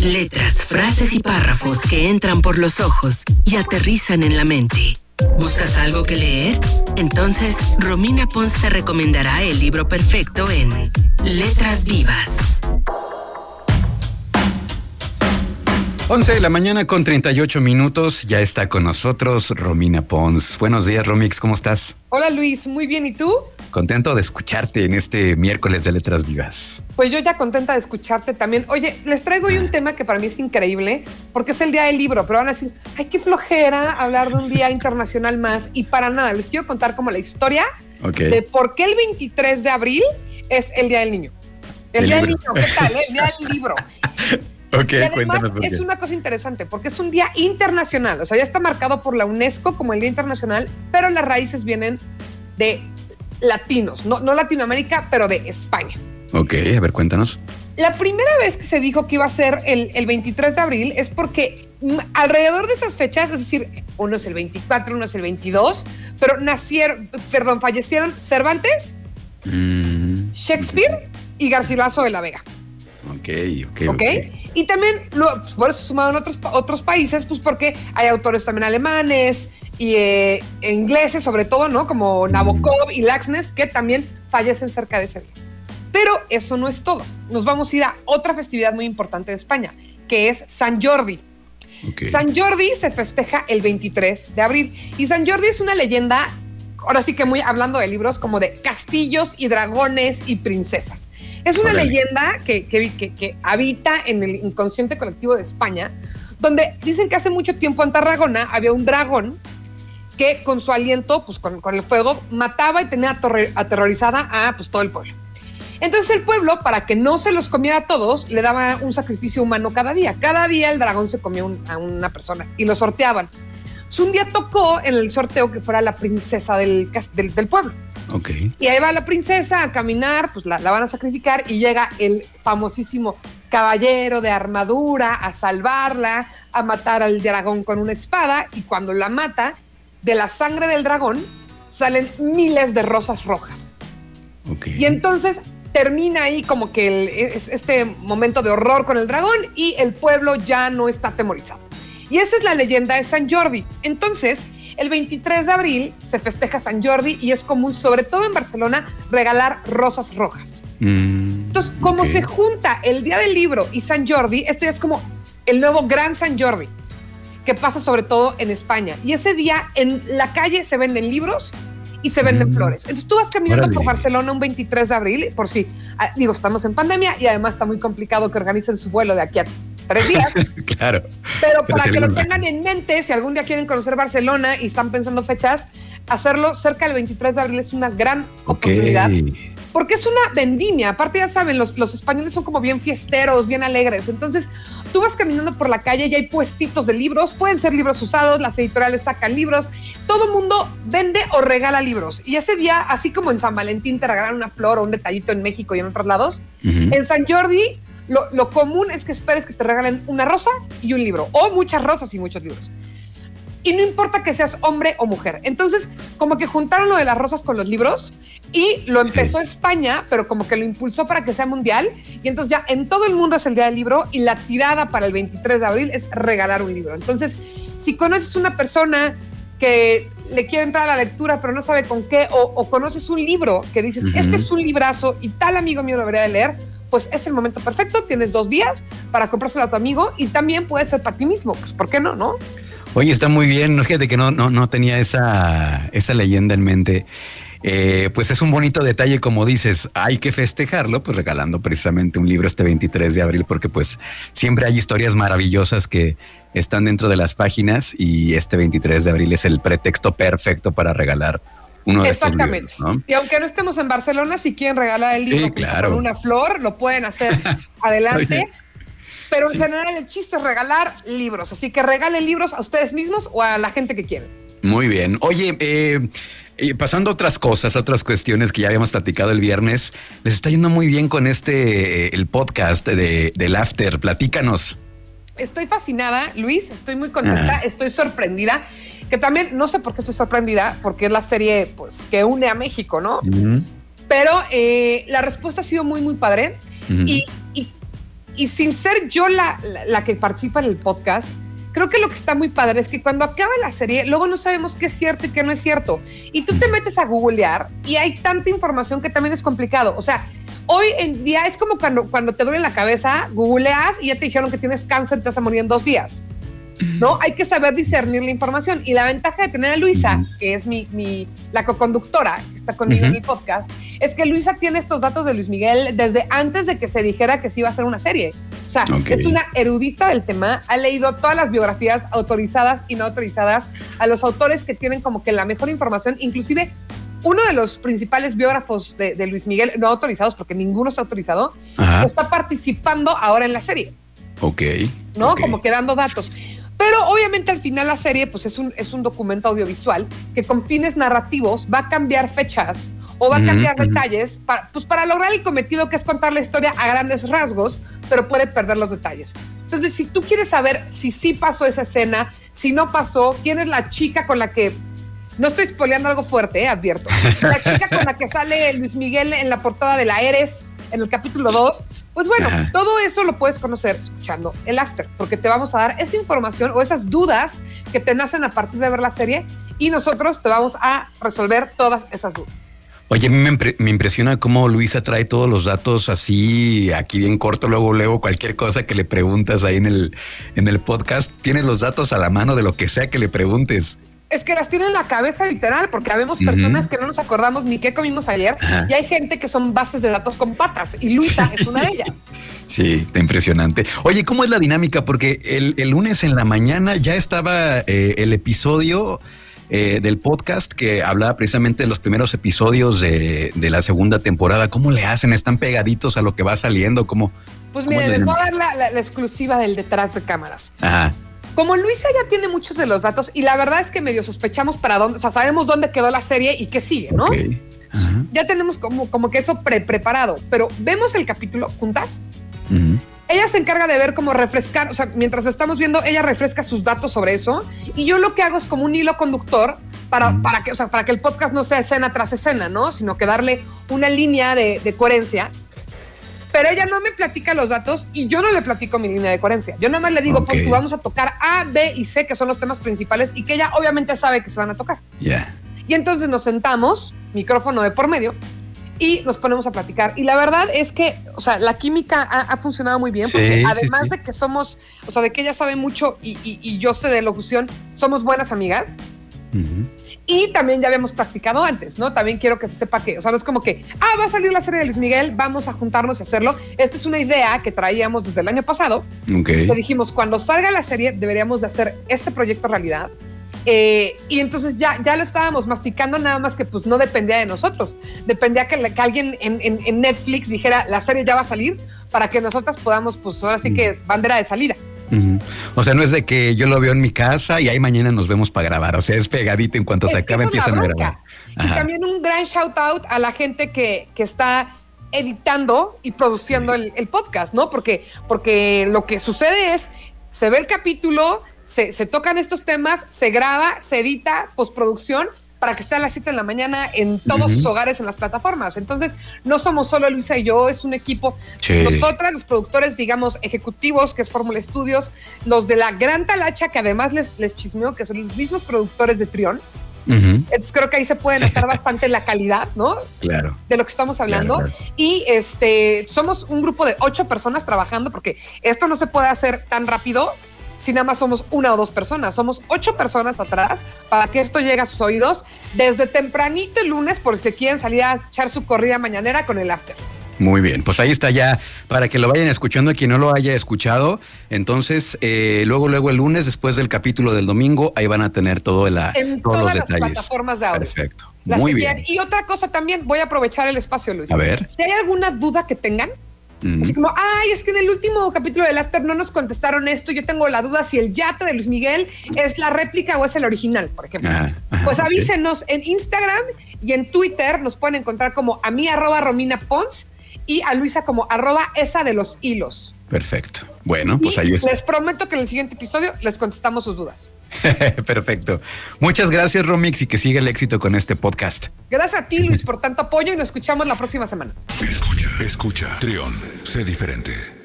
Letras, frases y párrafos que entran por los ojos y aterrizan en la mente. ¿Buscas algo que leer? Entonces, Romina Pons te recomendará el libro perfecto en Letras Vivas. 11 de la mañana con 38 minutos. Ya está con nosotros Romina Pons. Buenos días, Romix. ¿Cómo estás? Hola, Luis. Muy bien. ¿Y tú? Contento de escucharte en este miércoles de Letras Vivas. Pues yo ya contenta de escucharte también. Oye, les traigo hoy un tema que para mí es increíble porque es el día del libro, pero van a decir, ay, qué flojera hablar de un día internacional más. Y para nada, les quiero contar como la historia de por qué el 23 de abril es el día del niño. El, día del niño, ¿qué tal? Eh? El día del libro. Ok, cuéntanos es una cosa interesante porque es un día internacional, o sea, ya está marcado por la UNESCO como el Día Internacional, pero las raíces vienen de latinos, no, no Latinoamérica, pero de España. Ok, a ver, cuéntanos. La primera vez que se dijo que iba a ser el, el 23 de abril es porque alrededor de esas fechas, es decir, uno es el 24, uno es el 22, pero nacieron, perdón, fallecieron Cervantes, mm. Shakespeare y Garcilaso de la Vega. Ok, ok. Ok. Y también, pues, por eso sumaron otros, otros países, pues porque hay autores también alemanes y eh, ingleses, sobre todo, ¿no? Como Nabokov y Laxness, que también fallecen cerca de ese día. Pero eso no es todo. Nos vamos a ir a otra festividad muy importante de España, que es San Jordi. San Jordi se festeja el 23 de abril y San Jordi es una leyenda, ahora sí que muy hablando de libros, como de castillos y dragones y princesas. Es una leyenda que, que, habita en el inconsciente colectivo de España, donde dicen que hace mucho tiempo en Tarragona había un dragón que con su aliento, pues con, el fuego, mataba y tenía aterrorizada a pues, todo el pueblo. Entonces el pueblo, para que no se los comiera a todos, le daba un sacrificio humano cada día. Cada día el dragón se comía a una persona y lo sorteaban. Un día tocó en el sorteo que fuera la princesa del, del pueblo. Y ahí va la princesa a caminar, pues la, van a sacrificar y llega el famosísimo caballero de armadura a salvarla, a matar al dragón con una espada y cuando la mata, de la sangre del dragón salen miles de rosas rojas. Y entonces termina ahí como que este momento de horror con el dragón y el pueblo ya no está atemorizado. Y esa es la leyenda de San Jordi. Entonces, el 23 de abril se festeja San Jordi y es común, sobre todo en Barcelona, regalar rosas rojas. Mm, Entonces, como se junta el Día del Libro y San Jordi, este es como el nuevo Gran San Jordi, que pasa sobre todo en España. Y ese día en la calle se venden libros y se venden mm. flores. Entonces tú vas caminando por Barcelona un 23 de abril, por si, ah, digo, estamos en pandemia y además está muy complicado que organicen su vuelo de aquí a tres días. claro. Pero, para que lo tengan en mente, si algún día quieren conocer Barcelona y están pensando fechas, hacerlo cerca del 23 de abril es una gran oportunidad. Porque es una vendimia. Aparte, ya saben, los, los españoles son como bien fiesteros, bien alegres. Entonces, tú vas caminando por la calle y hay puestitos de libros. Pueden ser libros usados, las editoriales sacan libros. Todo mundo vende o regala libros. Y ese día, así como en San Valentín te regalan una flor o un detallito en México y en otros lados, en San Jordi lo, común es que esperes que te regalen una rosa y un libro, o muchas rosas y muchos libros. Y no importa que seas hombre o mujer. Entonces, como que juntaron lo de las rosas con los libros y lo empezó España, pero como que lo impulsó para que sea mundial. Y entonces ya en todo el mundo es el día del libro y la tirada para el 23 de abril es regalar un libro. Entonces, si conoces una persona que le quiere entrar a la lectura pero no sabe con qué, o, conoces un libro que dices, este es un librazo y tal amigo mío lo debería de leer, pues es el momento perfecto, tienes dos días para comprárselo a tu amigo y también puede ser para ti mismo, pues ¿por qué no, no? Oye, está muy bien, fíjate que no, no, no tenía esa, esa leyenda en mente. Eh, pues es un bonito detalle, como dices, hay que festejarlo, pues regalando precisamente un libro este 23 de abril, porque pues siempre hay historias maravillosas que están dentro de las páginas y este 23 de abril es el pretexto perfecto para regalar Exactamente. Y aunque no estemos en Barcelona, si quieren regalar el libro con una flor, lo pueden hacer adelante. Pero en general el chiste es regalar libros. Así que regalen libros a ustedes mismos o a la gente que quieren. Muy bien. Oye, eh, pasando a otras cosas, otras cuestiones que ya habíamos platicado el viernes, les está yendo muy bien con este, eh, el podcast de, del After. Platícanos. Estoy fascinada, Luis, estoy muy contenta, ah. estoy sorprendida que también no sé por qué estoy sorprendida, porque es la serie pues, que une a México, ¿no? Pero eh, la respuesta ha sido muy, muy padre. y, y sin ser yo la, la, que participa en el podcast, creo que lo que está muy padre es que cuando acaba la serie, luego no sabemos qué es cierto y qué no es cierto. Y tú te metes a googlear y hay tanta información que también es complicado. O sea, hoy en día es como cuando, cuando te duele la cabeza, googleas y ya te dijeron que tienes cáncer, te vas a morir en dos días. ¿No? Hay que saber discernir la información. Y la ventaja de tener a Luisa, que es mi, mi la co-conductora que está conmigo en el podcast, es que Luisa tiene estos datos de Luis Miguel desde antes de que se dijera que se iba a hacer una serie. O sea, es una erudita del tema, ha leído todas las biografías autorizadas y no autorizadas a los autores que tienen como que la mejor información, inclusive uno de los principales biógrafos de, Luis Miguel, no autorizados porque ninguno está autorizado, está participando ahora en la serie. Ok. ¿No? Como que dando datos. Obviamente al final la serie pues es un, es un documento audiovisual que con fines narrativos va a cambiar fechas o va a cambiar detalles para, pues para lograr el cometido que es contar la historia a grandes rasgos, pero puede perder los detalles. Entonces, si tú quieres saber si sí pasó esa escena, si no pasó, quién es la chica con la que... No estoy spoileando algo fuerte, eh, advierto. La chica con la que sale Luis Miguel en la portada de la Eres en el capítulo 2, pues bueno, todo eso lo puedes conocer escuchando el after, porque te vamos a dar esa información o esas dudas que te nacen a partir de ver la serie y nosotros te vamos a resolver todas esas dudas. Oye, me, me, impresiona cómo Luisa trae todos los datos así, aquí bien corto, luego luego cualquier cosa que le preguntas ahí en el, en el podcast, tienes los datos a la mano de lo que sea que le preguntes. Es que las tiene en la cabeza literal, porque habemos personas que no nos acordamos ni qué comimos ayer y hay gente que son bases de datos con patas y Luisa es una de ellas. Sí, está impresionante. Oye, ¿cómo es la dinámica? Porque el, lunes en la mañana ya estaba eh, el episodio eh, del podcast que hablaba precisamente de los primeros episodios de, la segunda temporada. ¿Cómo le hacen? ¿Están pegaditos a lo que va saliendo? ¿Cómo, pues miren, les voy a dar la, la exclusiva del detrás de cámaras. Ajá. Como Luisa ya tiene muchos de los datos y la verdad es que medio sospechamos para dónde, o sea, sabemos dónde quedó la serie y qué sigue, ¿no? Ya tenemos como, como que eso pre preparado, pero vemos el capítulo juntas. Ella se encarga de ver cómo refrescar, o sea, mientras estamos viendo, ella refresca sus datos sobre eso y yo lo que hago es como un hilo conductor para, para, que, o sea, para que el podcast no sea escena tras escena, ¿no? Sino que darle una línea de, de coherencia pero ella no me platica los datos y yo no le platico mi línea de coherencia. Yo nada más le digo, pues tú vamos a tocar A, B y C, que son los temas principales y que ella obviamente sabe que se van a tocar. Ya. Y entonces nos sentamos, micrófono de por medio, y nos ponemos a platicar. Y la verdad es que, o sea, la química ha, funcionado muy bien, porque además de que somos, o sea, de que ella sabe mucho y, yo sé de locución, somos buenas amigas. Y también ya habíamos practicado antes, ¿no? También quiero que se sepa que, o sea, no es como que, ah, va a salir la serie de Luis Miguel, vamos a juntarnos y hacerlo. Esta es una idea que traíamos desde el año pasado. Ok. dijimos, cuando salga la serie, deberíamos de hacer este proyecto realidad. Eh, y entonces ya, ya lo estábamos masticando, nada más que pues no dependía de nosotros. Dependía que, alguien en, en, Netflix dijera, la serie ya va a salir, para que nosotras podamos, pues ahora sí que bandera de salida. O sea, no es de que yo lo veo en mi casa y ahí mañana nos vemos para grabar. O sea, es pegadito en cuanto se acabe empiezan a grabar. Y también un gran shout out a la gente que, que está editando y produciendo el, podcast, ¿no? Porque, porque lo que sucede es, se ve el capítulo, se, se tocan estos temas, se graba, se edita, postproducción, para que esté a las 7 de la mañana en todos sus hogares en las plataformas. Entonces, no somos solo Luisa y yo, es un equipo. Nosotras, los productores, digamos, ejecutivos, que es Fórmula Estudios, los de la Gran Talacha, que además les, les chismeo que son los mismos productores de Trión. Entonces creo que ahí se puede notar bastante la calidad, ¿no? Claro. De lo que estamos hablando. Y este somos un grupo de ocho personas trabajando porque esto no se puede hacer tan rápido si nada más somos una o dos personas. Somos ocho personas atrás para que esto llegue a sus oídos desde tempranito el lunes por si quieren salir a echar su corrida mañanera con el after. Muy bien, pues ahí está ya para que lo vayan escuchando quien no lo haya escuchado. Entonces, eh, luego, luego el lunes, después del capítulo del domingo, ahí van a tener todo el, en todos todas las plataformas de audio. Perfecto. Muy bien. Y otra cosa también, voy a aprovechar el espacio, Luis. A ver. Si hay alguna duda que tengan, Así como, ay, es que en el último capítulo del After no nos contestaron esto. Yo tengo la duda si el yate de Luis Miguel es la réplica o es el original, por ejemplo. Ah, pues avísenos en Instagram y en Twitter. Nos pueden encontrar como a mí, arroba Romina Pons, y a Luisa como arroba esa de los hilos. Perfecto. Bueno, pues ahí es. Les prometo que en el siguiente episodio les contestamos sus dudas. Perfecto. Muchas gracias, Romix, y que siga el éxito con este podcast. Gracias a ti, Luis, por tanto apoyo y nos escuchamos la próxima semana. Escucha, escucha, Trión, sé diferente.